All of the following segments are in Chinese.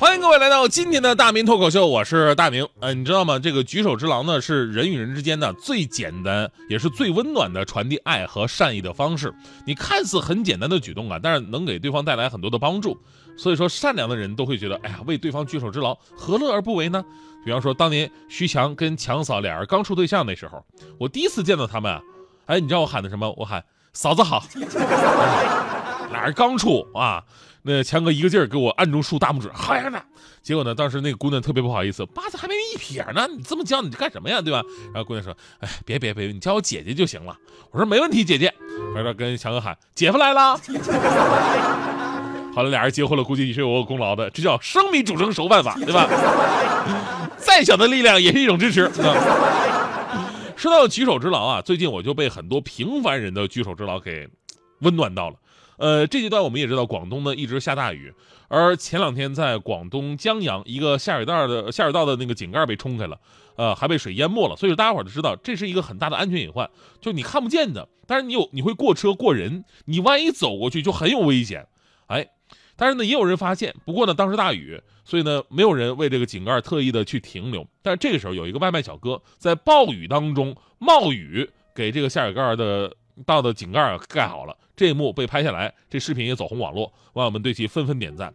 欢迎各位来到今天的大明脱口秀，我是大明。呃，你知道吗？这个举手之劳呢，是人与人之间的最简单也是最温暖的传递爱和善意的方式。你看似很简单的举动啊，但是能给对方带来很多的帮助。所以说，善良的人都会觉得，哎呀，为对方举手之劳，何乐而不为呢？比方说，当年徐强跟强嫂俩人刚处对象那时候，我第一次见到他们啊，哎，你知道我喊的什么？我喊嫂子好。俩人刚处啊。那强哥一个劲儿给我暗中竖大拇指，好样的！结果呢，当时那个姑娘特别不好意思，八字还没一撇呢，你这么叫你干什么呀，对吧？然后姑娘说：“哎，别别别，你叫我姐姐就行了。”我说：“没问题，姐姐。”回头跟强哥喊：“姐夫来了。”好了，俩人结婚了，估计也是有我功劳的，这叫生米煮成熟饭法，对吧？再小的力量也是一种支持。说到举手之劳啊，最近我就被很多平凡人的举手之劳给温暖到了。呃，这阶段我们也知道，广东呢一直下大雨，而前两天在广东江阳，一个下水道的下水道的那个井盖被冲开了，呃，还被水淹没了。所以，大家伙都知道，这是一个很大的安全隐患，就你看不见的，但是你有你会过车过人，你万一走过去就很有危险。哎，但是呢，也有人发现，不过呢，当时大雨，所以呢，没有人为这个井盖特意的去停留。但是这个时候，有一个外卖小哥在暴雨当中冒雨给这个下水盖的。道的井盖盖好了，这一幕被拍下来，这视频也走红网络，网友们对其纷纷点赞。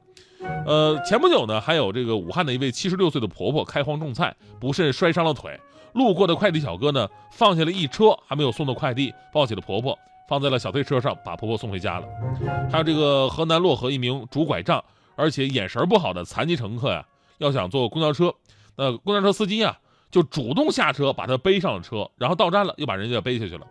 呃，前不久呢，还有这个武汉的一位七十六岁的婆婆开荒种菜，不慎摔伤了腿，路过的快递小哥呢，放下了一车还没有送的快递，抱起了婆婆，放在了小推车上，把婆婆送回家了。还有这个河南漯河一名拄拐杖而且眼神不好的残疾乘客呀，要想坐公交车，那公交车司机啊，就主动下车把他背上了车，然后到站了又把人家背下去了。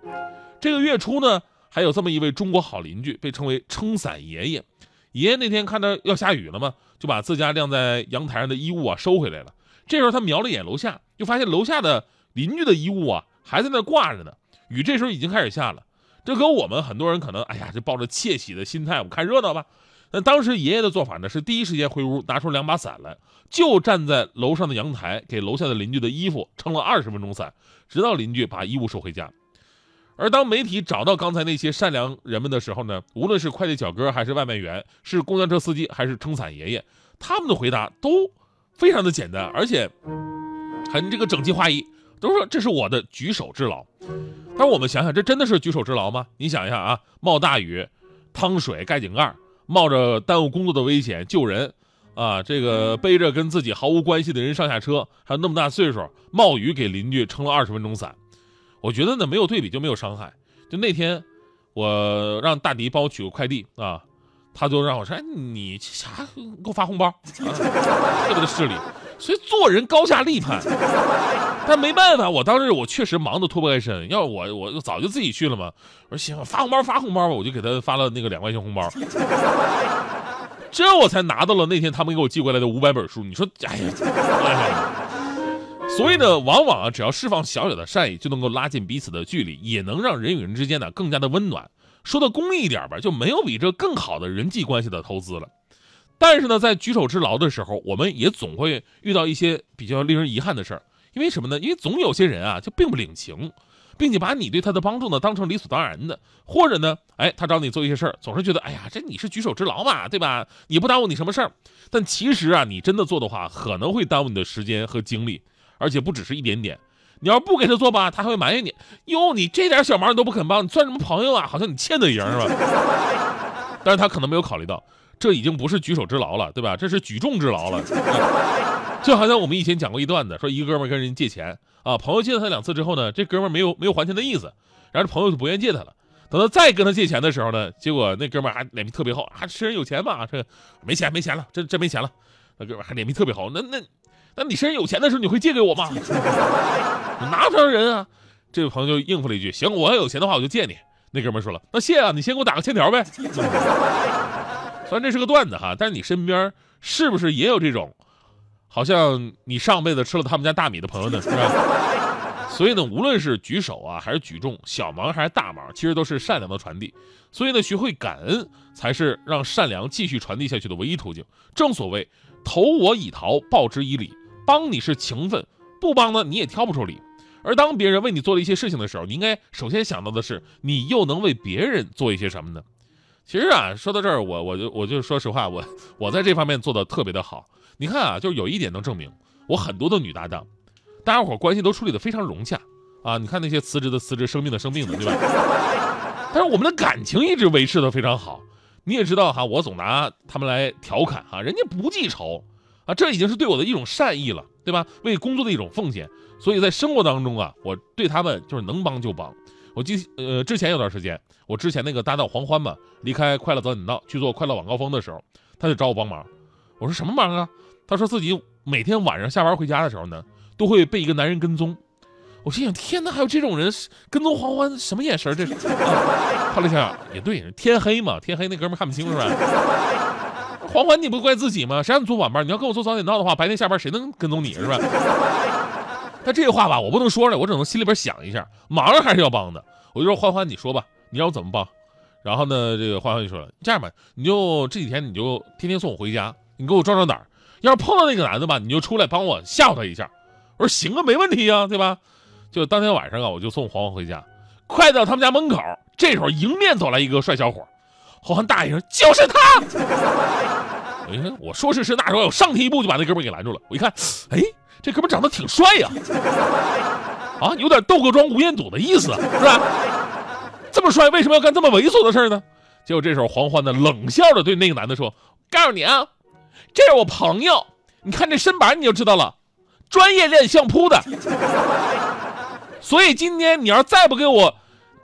这个月初呢，还有这么一位中国好邻居，被称为撑伞爷爷。爷爷那天看到要下雨了嘛，就把自家晾在阳台上的衣物啊收回来了。这时候他瞄了一眼楼下，就发现楼下的邻居的衣物啊还在那挂着呢。雨这时候已经开始下了。这跟我们很多人可能，哎呀，就抱着窃喜的心态，我们看热闹吧。那当时爷爷的做法呢，是第一时间回屋拿出两把伞来，就站在楼上的阳台给楼下的邻居的衣服撑了二十分钟伞，直到邻居把衣物收回家。而当媒体找到刚才那些善良人们的时候呢，无论是快递小哥还是外卖员，是公交车司机还是撑伞爷爷，他们的回答都非常的简单，而且很这个整齐划一，都说这是我的举手之劳。但我们想想，这真的是举手之劳吗？你想一下啊，冒大雨趟水盖井盖，冒着耽误工作的危险救人，啊，这个背着跟自己毫无关系的人上下车，还有那么大岁数，冒雨给邻居撑了二十分钟伞。我觉得呢，没有对比就没有伤害。就那天，我让大迪帮我取个快递啊，他就让我说：“哎，你啥给我发红包？”特别的势利，所以做人高下立判。但没办法，我当时我确实忙得脱不开身，要我我早就自己去了嘛。我说行，发红包发红包吧，我就给他发了那个两块钱红包。这我才拿到了那天他们给我寄过来的五百本书。你说，哎呀。所以呢，往往啊，只要释放小小的善意，就能够拉近彼此的距离，也能让人与人之间呢更加的温暖。说的公益一点吧，就没有比这更好的人际关系的投资了。但是呢，在举手之劳的时候，我们也总会遇到一些比较令人遗憾的事儿。因为什么呢？因为总有些人啊，就并不领情，并且把你对他的帮助呢当成理所当然的，或者呢，哎，他找你做一些事儿，总是觉得，哎呀，这你是举手之劳嘛，对吧？你不耽误你什么事儿。但其实啊，你真的做的话，可能会耽误你的时间和精力。而且不只是一点点，你要不给他做吧，他还会埋怨你。哟，你这点小忙你都不肯帮，你算什么朋友啊？好像你欠他一样，是吧？但是他可能没有考虑到，这已经不是举手之劳了，对吧？这是举重之劳了。就好像我们以前讲过一段子，说一个哥们跟人借钱啊，朋友借了他两次之后呢，这哥们没有没有还钱的意思，然后这朋友就不愿意借他了。等他再跟他借钱的时候呢，结果那哥们还脸皮特别厚，啊，吃人有钱嘛？这没钱没钱了，真真没钱了。那哥们还脸皮特别厚，那那。那你身上有钱的时候，你会借给我吗？你拿不上人啊！这位朋友就应付了一句：“行，我要有钱的话，我就借你。”那哥们说了：“那谢啊，你先给我打个欠条呗。”虽然这是个段子哈，但是你身边是不是也有这种，好像你上辈子吃了他们家大米的朋友呢？是吧？所以呢，无论是举手啊，还是举重，小忙还是大忙，其实都是善良的传递。所以呢，学会感恩才是让善良继续传递下去的唯一途径。正所谓，投我以桃，报之以李。帮你是情分，不帮呢你也挑不出理。而当别人为你做了一些事情的时候，你应该首先想到的是，你又能为别人做一些什么呢？其实啊，说到这儿，我我就我就说实话，我 我在这方面做的特别的好。你看啊，就是有一点能证明，我很多的女搭档，大家伙关系都处理的非常融洽啊。你看那些辞职的辞职，生病的生病的，对吧？但是我们的感情一直维持的非常好。你也知道哈，我总拿他们来调侃哈，人家不记仇啊，这已经是对我的一种善意了，对吧？为工作的一种奉献。所以在生活当中啊，我对他们就是能帮就帮。我记呃，之前有段时间，我之前那个搭档黄欢嘛，离开快乐早点到去做快乐晚高峰的时候，他就找我帮忙。我说什么忙啊？他说自己每天晚上下班回家的时候呢，都会被一个男人跟踪。我心想，天哪，还有这种人跟踪黄欢，什么眼神这是？后来想想也对，天黑嘛，天黑那哥们看不清是吧？黄欢，你不怪自己吗？谁让你做晚班？你要跟我做早点到的话，白天下班谁能跟踪你是吧？他这话吧，我不能说了，我只能心里边想一下，忙还是要帮的。我就说欢欢，你说吧，你让我怎么帮？然后呢，这个欢欢就说了，这样吧，你就这几天你就天天送我回家，你给我壮壮胆。要是碰到那个男的吧，你就出来帮我吓唬他一下。我说行啊，没问题啊，对吧？就当天晚上啊，我就送欢欢回家，快到他们家门口，这时候迎面走来一个帅小伙，黄欢大一声，就是他。我一看，我说时迟那时候，我上前一步就把那哥们给拦住了。我一看，哎。这哥们长得挺帅呀，啊，有点窦各庄吴彦祖的意思，是吧？这么帅，为什么要干这么猥琐的事呢？结果这时候黄欢呢冷笑着对那个男的说：“告诉你啊，这是我朋友，你看这身板你就知道了，专业练相扑的。所以今天你要再不给我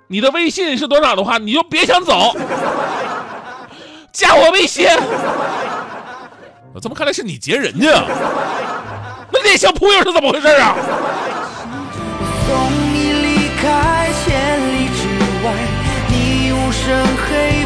你的微信是多少的话，你就别想走，加我微信。我怎么看来是你截人家？”那脸像扑友是怎么回事啊？送你离开千里之外，你无声黑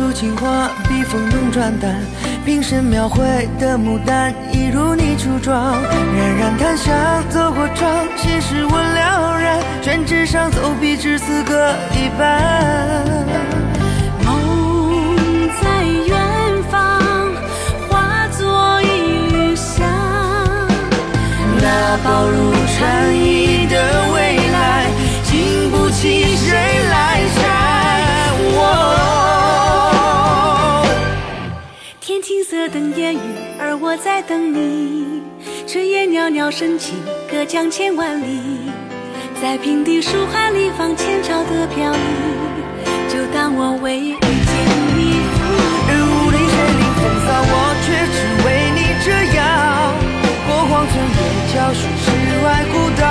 出情话，笔锋浓转淡，平生描绘的牡丹，一如你初妆。冉冉檀香，走过窗，心事我了然，宣纸上走笔至此搁一半。梦在远方，化作一缕香，那薄如蝉在等你。炊烟袅袅升起，隔江千万里。在平地书海里放前朝的飘逸，就当我为遇见你赴。任武陵水领风骚，我却只为你折腰。过荒村野桥，寻世外古道，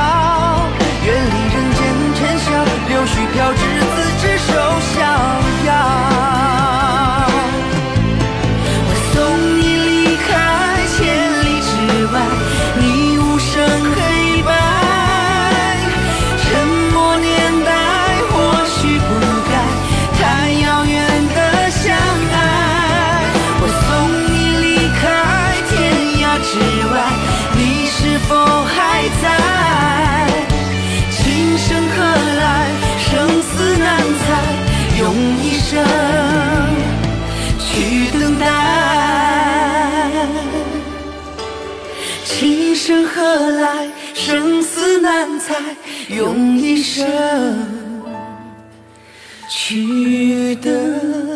远离人间尘嚣，柳絮飘至再，用一生去等。